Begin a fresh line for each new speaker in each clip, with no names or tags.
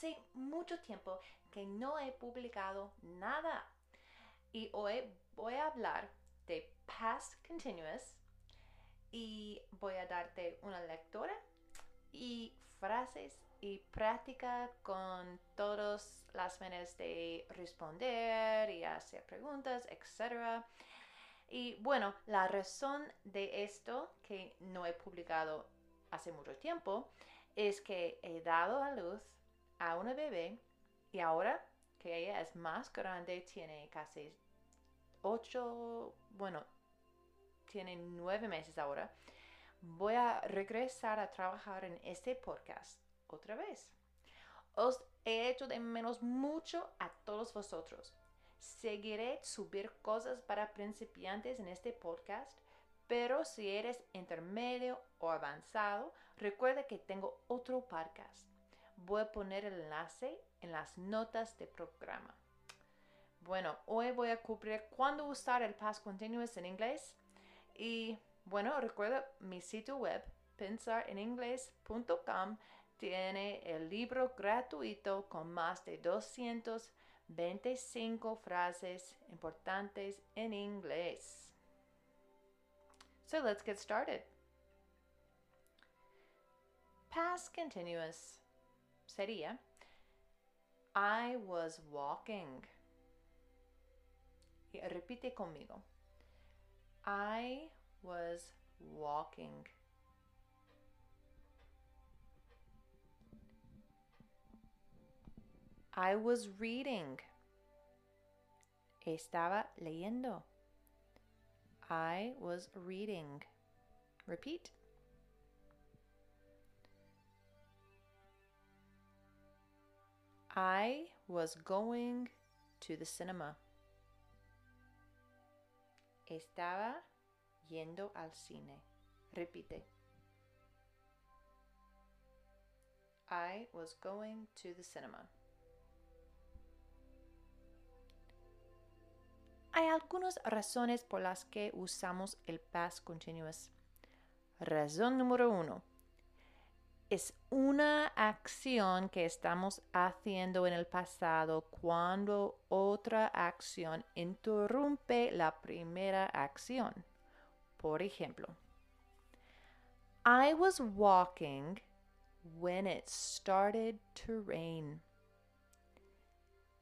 Hace mucho tiempo que no he publicado nada. Y hoy voy a hablar de past continuous y voy a darte una lectura y frases y práctica con todas las maneras de responder y hacer preguntas, etc. Y bueno, la razón de esto que no he publicado hace mucho tiempo es que he dado a luz a una bebé y ahora que ella es más grande, tiene casi ocho, bueno, tiene nueve meses ahora, voy a regresar a trabajar en este podcast otra vez. Os he hecho de menos mucho a todos vosotros. Seguiré subir cosas para principiantes en este podcast, pero si eres intermedio o avanzado, recuerda que tengo otro podcast. Voy a poner el enlace en las notas de programa. Bueno, hoy voy a cubrir cuándo usar el past continuous en inglés y bueno, recuerda mi sitio web pensareningles.com tiene el libro gratuito con más de 225 frases importantes en inglés. So let's get started. Past continuous sería I was walking. Y repite conmigo. I was walking. I was reading. Estaba leyendo. I was reading. Repeat. I was going to the cinema. Estaba yendo al cine. Repite. I was going to the cinema. Hay algunas razones por las que usamos el past continuous. Razón número uno. Es una acción que estamos haciendo en el pasado cuando otra acción interrumpe la primera acción. Por ejemplo, I was walking when it started to rain.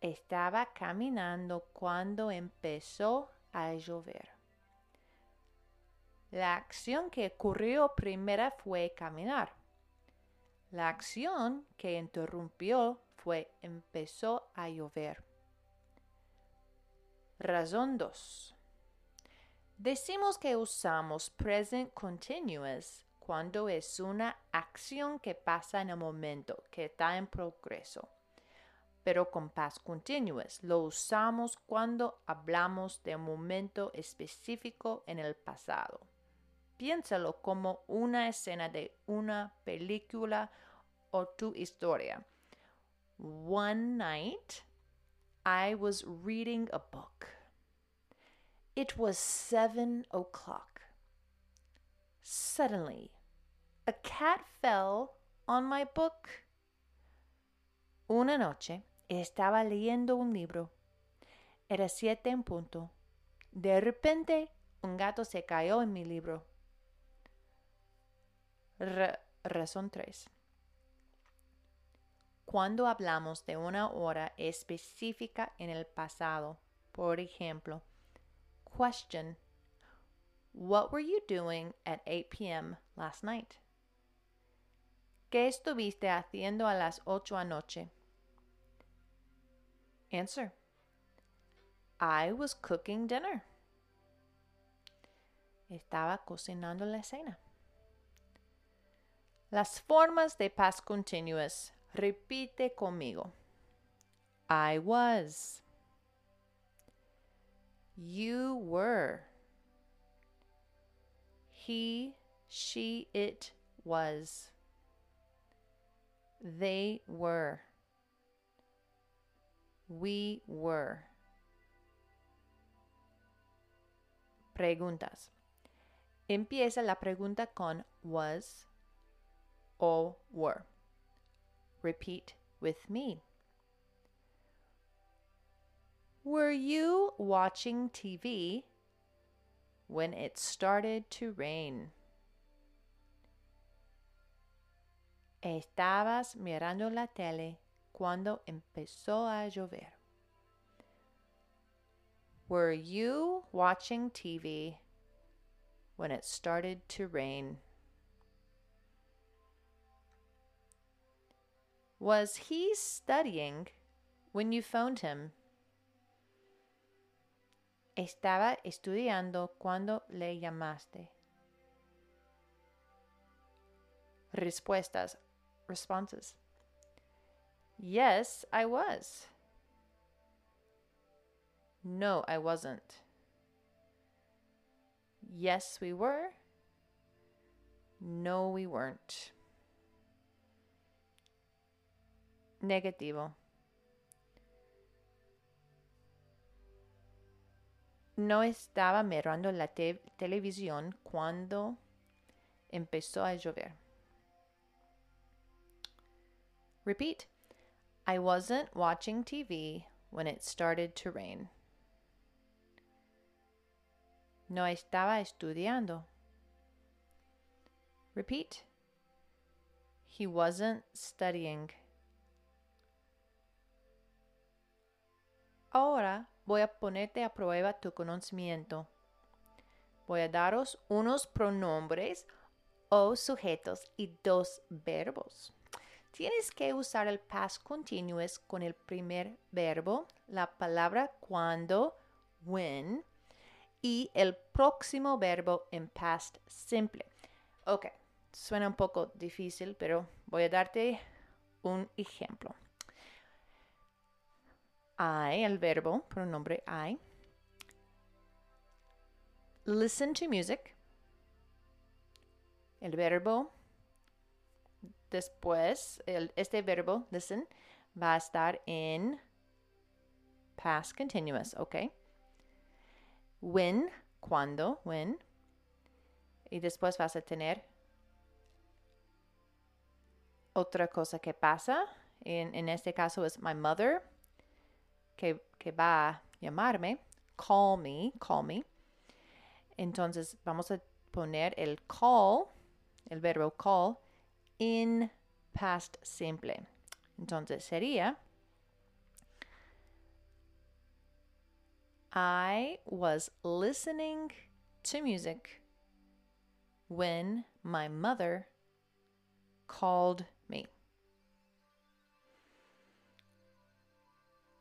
Estaba caminando cuando empezó a llover. La acción que ocurrió primero fue caminar. La acción que interrumpió fue empezó a llover. Razón 2. Decimos que usamos present continuous cuando es una acción que pasa en el momento, que está en progreso. Pero con past continuous lo usamos cuando hablamos de un momento específico en el pasado. Piénsalo como una escena de una película o tu historia. One night, I was reading a book. It was seven o'clock. Suddenly, a cat fell on my book. Una noche estaba leyendo un libro. Era siete en punto. De repente, un gato se cayó en mi libro. R razón 3. Cuando hablamos de una hora específica en el pasado, por ejemplo, question, What were you doing at 8 p.m. last night? ¿Qué estuviste haciendo a las 8 anoche? Answer. I was cooking dinner. Estaba cocinando la cena. Las formas de past continuous. Repite conmigo. I was. You were. He, she, it was. They were. We were. Preguntas. Empieza la pregunta con was o were. Repeat with me. Were you watching TV when it started to rain? Estabas mirando la tele cuando empezó a llover. Were you watching TV when it started to rain? Was he studying when you phoned him? Estaba estudiando cuando le llamaste. Respuestas, responses. Yes, I was. No, I wasn't. Yes, we were. No, we weren't. Negativo. No estaba mirando la te televisión cuando empezó a llover. Repeat. I wasn't watching TV when it started to rain. No estaba estudiando. Repeat. He wasn't studying. Ahora voy a ponerte a prueba tu conocimiento. Voy a daros unos pronombres o sujetos y dos verbos. Tienes que usar el past continuous con el primer verbo, la palabra cuando, when, y el próximo verbo en past simple. Ok, suena un poco difícil, pero voy a darte un ejemplo. I, el verbo, pronombre I. Listen to music. El verbo después, el, este verbo, listen, va a estar en past continuous, ¿ok? When, cuando, when. Y después vas a tener otra cosa que pasa. En, en este caso es my mother, que, que va a llamarme. Call me, call me. Entonces vamos a poner el call, el verbo call, in past simple. Entonces sería I was listening to music when my mother called me.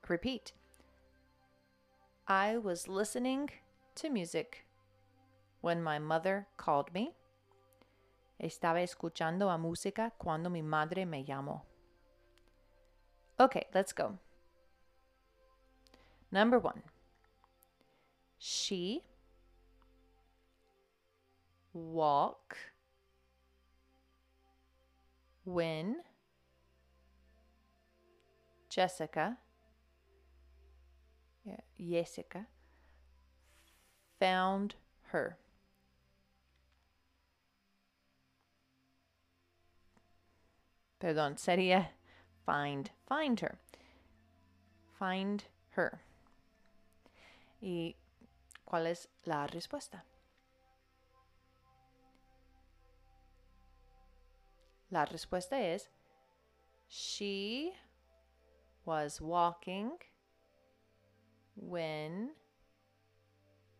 Repeat. I was listening to music when my mother called me. Estaba escuchando a música cuando mi madre me llamó. Okay, let's go. Number one. She walk when Jessica yeah, Jessica found her. Perdón, sería find, find her. Find her. ¿Y cuál es la respuesta? La respuesta es She was walking when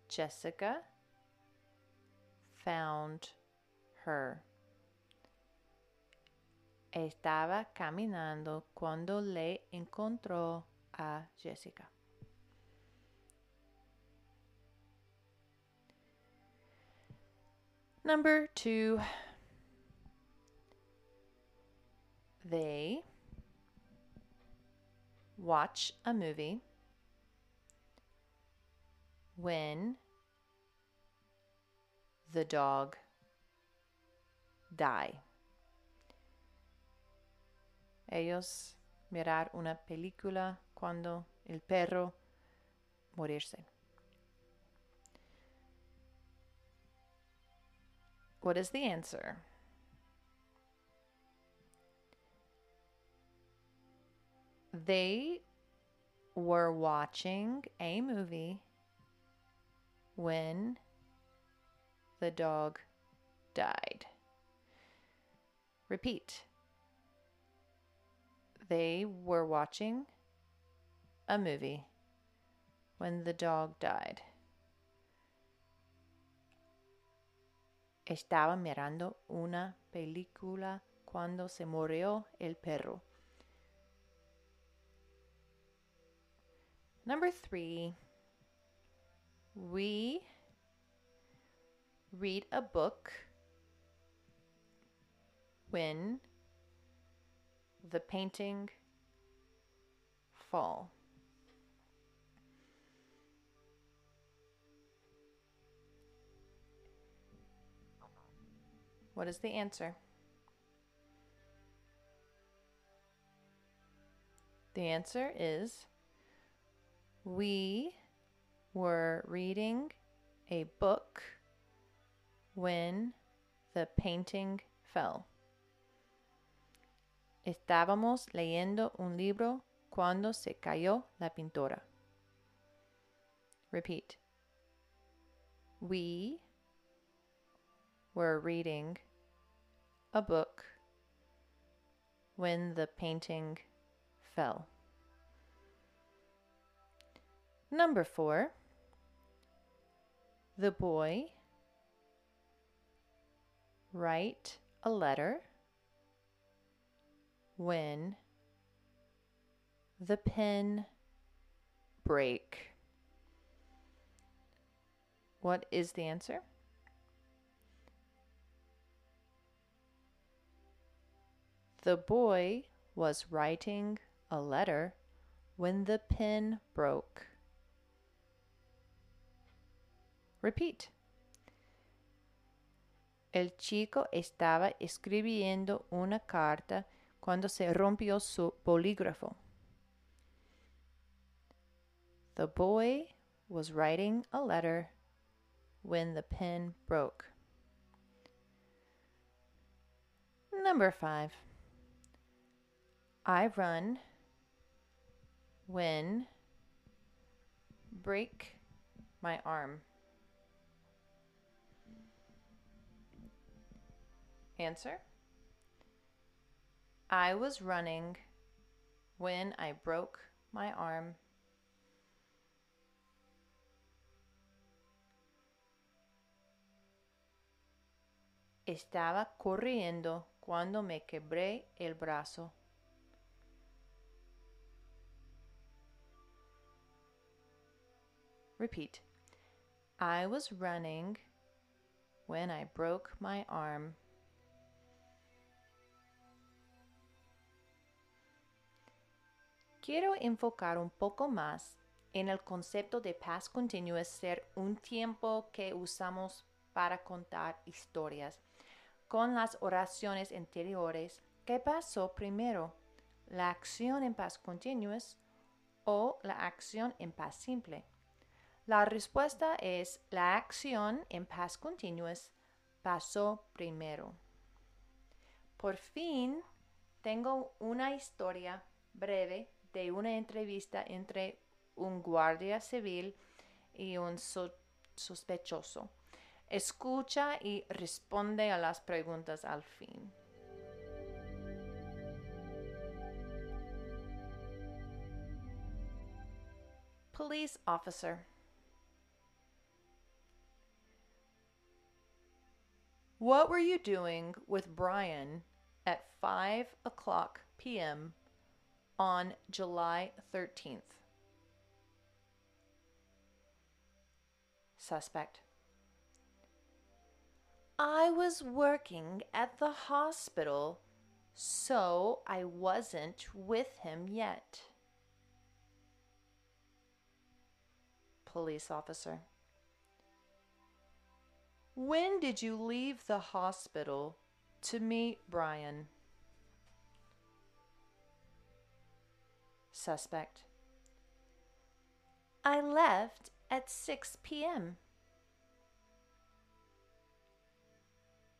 Jessica found her. Estaba caminando cuando le encontró a Jessica. Number two, they watch a movie when the dog die. Ellos mirar una película cuando el perro morirse. What is the answer? They were watching a movie when the dog died. Repeat. They were watching a movie when the dog died. Estaba mirando una película cuando se murió el perro. Number three, we read a book when the painting fall. What is the answer? The answer is we were reading a book when the painting fell. Estábamos leyendo un libro cuando se cayó la pintura. Repeat. We were reading a book when the painting fell. Number four, the boy write a letter when the pen break. What is the answer? The boy was writing a letter when the pen broke. Repeat. El chico estaba escribiendo una carta cuando se rompió su bolígrafo. The boy was writing a letter when the pen broke. Number five. I run when break my arm. Answer I was running when I broke my arm. Estaba corriendo cuando me quebré el brazo. Repeat. I was running when I broke my arm. Quiero enfocar un poco más en el concepto de past continuous ser un tiempo que usamos para contar historias. Con las oraciones anteriores, ¿qué pasó primero? ¿La acción en past continuous o la acción en past simple? La respuesta es la acción en past continuous pasó primero. Por fin tengo una historia breve de una entrevista entre un guardia civil y un so sospechoso. Escucha y responde a las preguntas al fin. Police officer. What were you doing with Brian at 5 o'clock p.m. on July 13th? Suspect. I was working at the hospital, so I wasn't with him yet. Police officer. When did you leave the hospital to meet Brian? Suspect. I left at 6 p.m.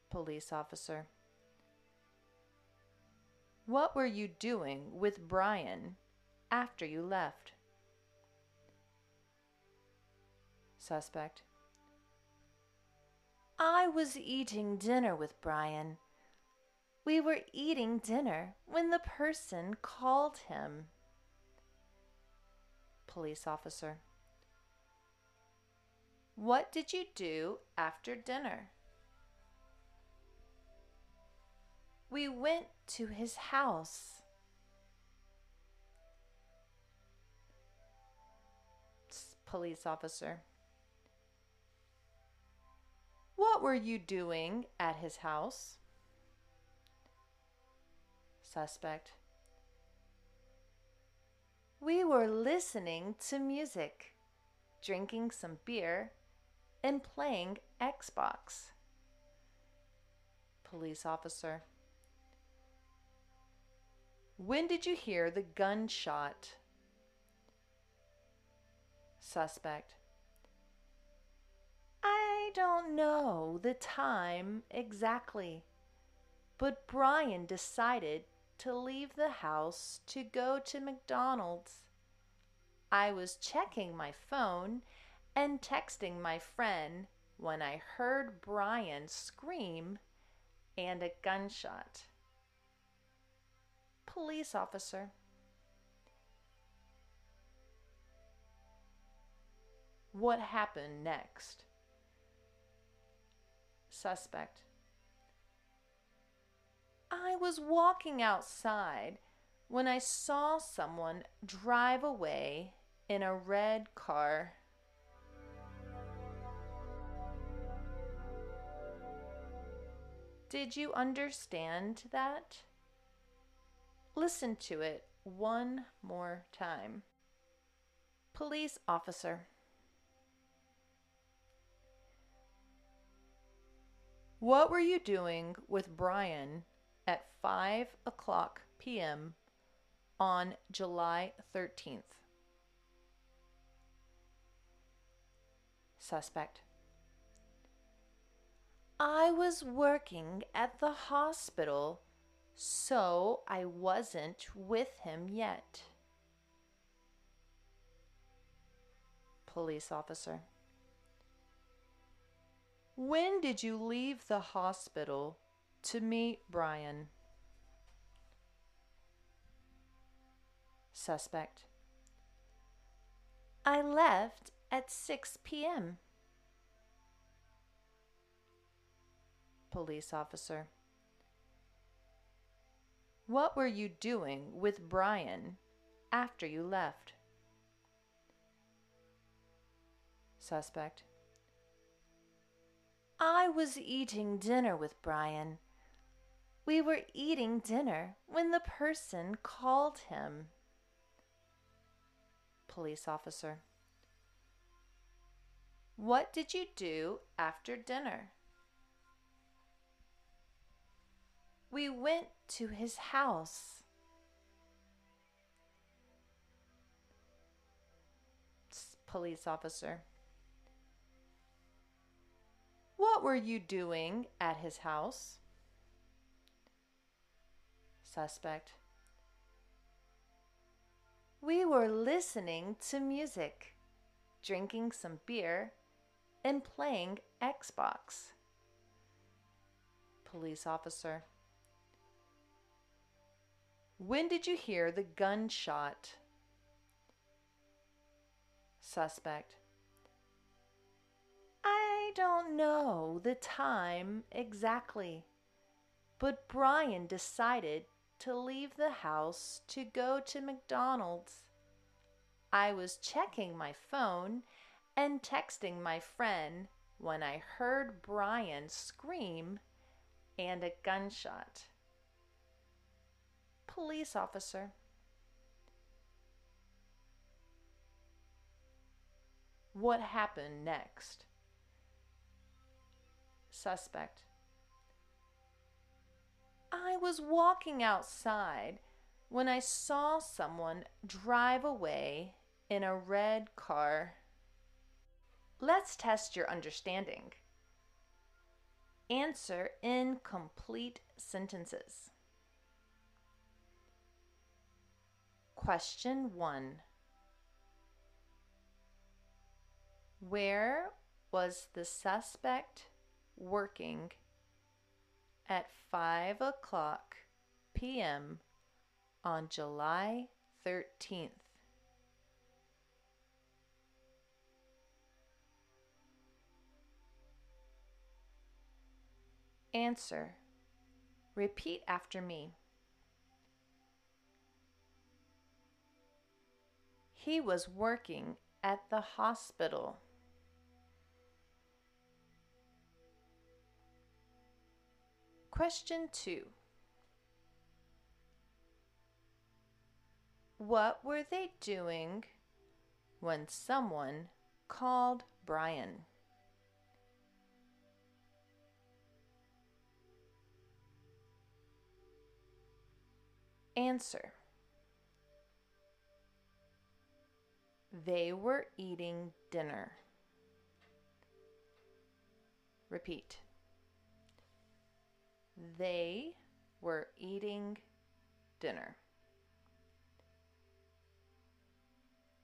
Police officer. What were you doing with Brian after you left? Suspect. I was eating dinner with Brian. We were eating dinner when the person called him. Police officer. What did you do after dinner? We went to his house. Police officer. What were you doing at his house? Suspect. We were listening to music, drinking some beer, and playing Xbox. Police officer. When did you hear the gunshot? Suspect. I don't know the time exactly, but Brian decided to leave the house to go to McDonald's. I was checking my phone and texting my friend when I heard Brian scream and a gunshot. Police officer. What happened next? Suspect. I was walking outside when I saw someone drive away in a red car. Did you understand that? Listen to it one more time. Police officer. What were you doing with Brian at 5 o'clock p.m. on July 13th? Suspect. I was working at the hospital, so I wasn't with him yet. Police officer. When did you leave the hospital to meet Brian? Suspect. I left at 6 p.m. Police officer. What were you doing with Brian after you left? Suspect. I was eating dinner with Brian. We were eating dinner when the person called him. Police officer. What did you do after dinner? We went to his house. Police officer. What were you doing at his house? Suspect. We were listening to music, drinking some beer, and playing Xbox. Police officer. When did you hear the gunshot? Suspect. I don't know the time exactly, but Brian decided to leave the house to go to McDonald's. I was checking my phone and texting my friend when I heard Brian scream and a gunshot. Police officer. What happened next? Suspect. I was walking outside when I saw someone drive away in a red car. Let's test your understanding. Answer in complete sentences. Question 1 Where was the suspect working at 5 o'clock p.m. on July 13th? Answer. Repeat after me. He was working at the hospital. Question 2 What were they doing when someone called Brian? Answer They were eating dinner. Repeat. They were eating dinner.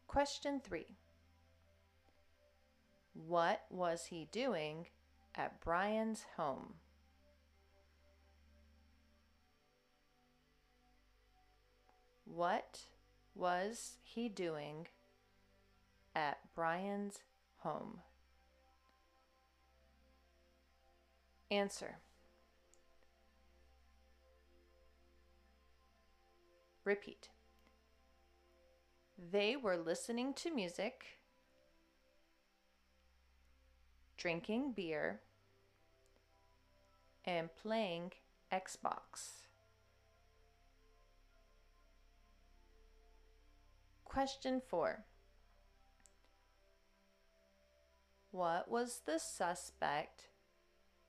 Question 3. What was he doing at Brian's home? What was he doing at Brian's home? Answer. Repeat. They were listening to music, drinking beer, and playing Xbox. Question 4 What was the suspect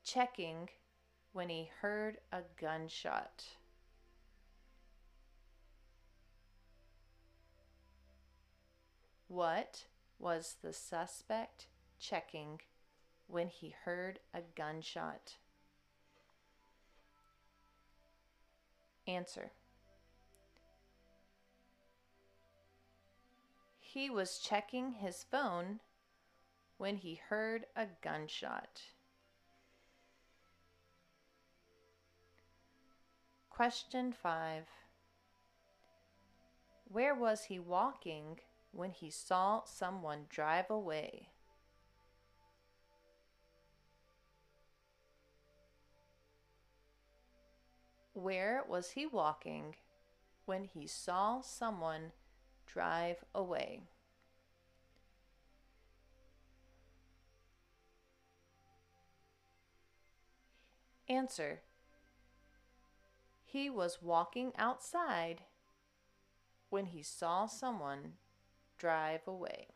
checking when he heard a gunshot? What was the suspect checking when he heard a gunshot? Answer. He was checking his phone when he heard a gunshot. Question 5 Where was he walking when he saw someone drive away? Where was he walking when he saw someone drive away? Answer. He was walking outside when he saw someone drive away.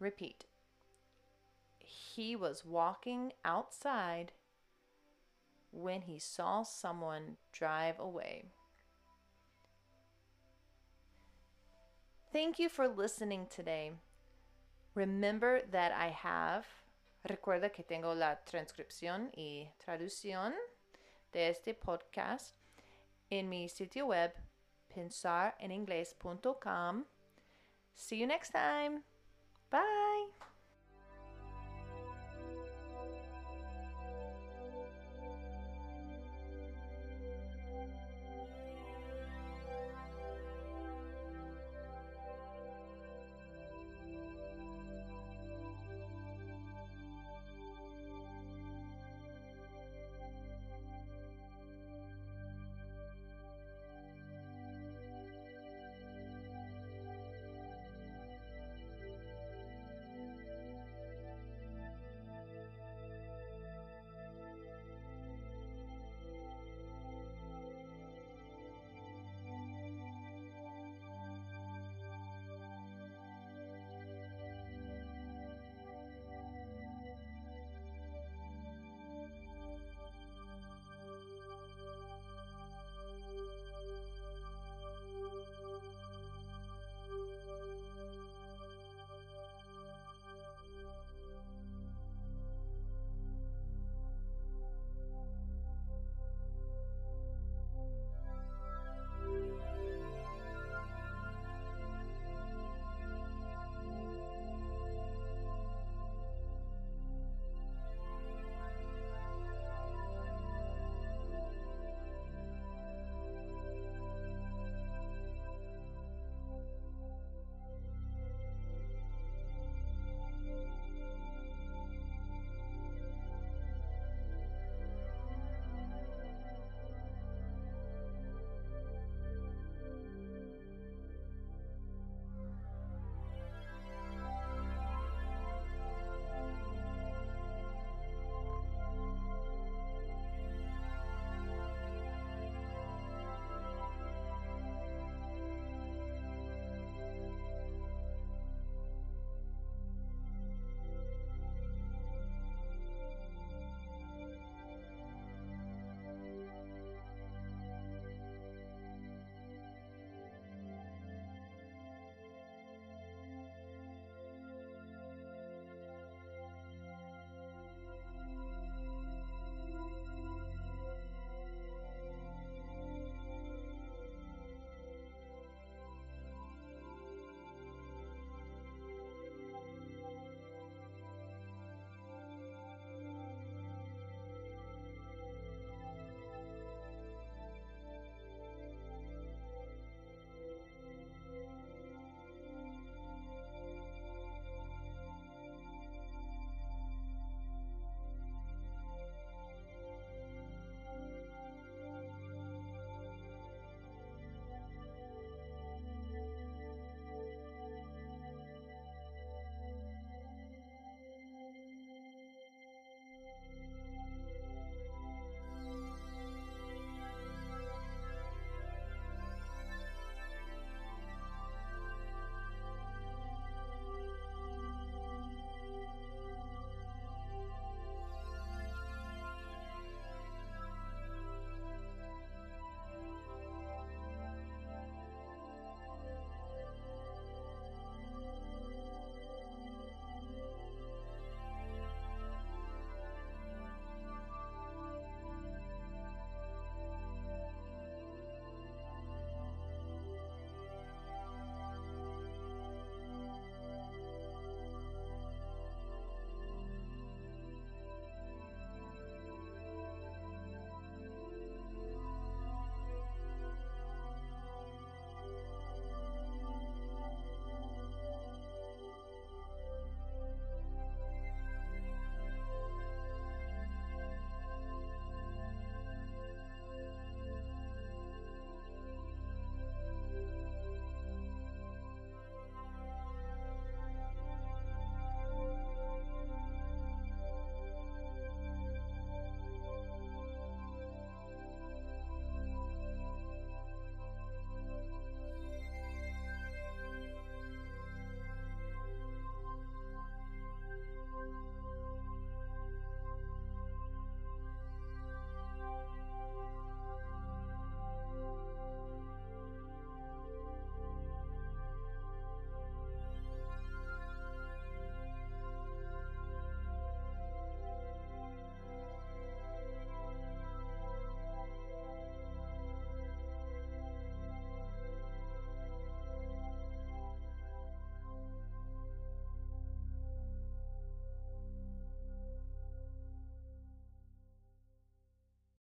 Repeat. He was walking outside when he saw someone drive away. Thank you for listening today. Remember that I have, recuerda que tengo la transcripción y traducción de este podcast en mi sitio web pensareningles.com. See you next time. Bye.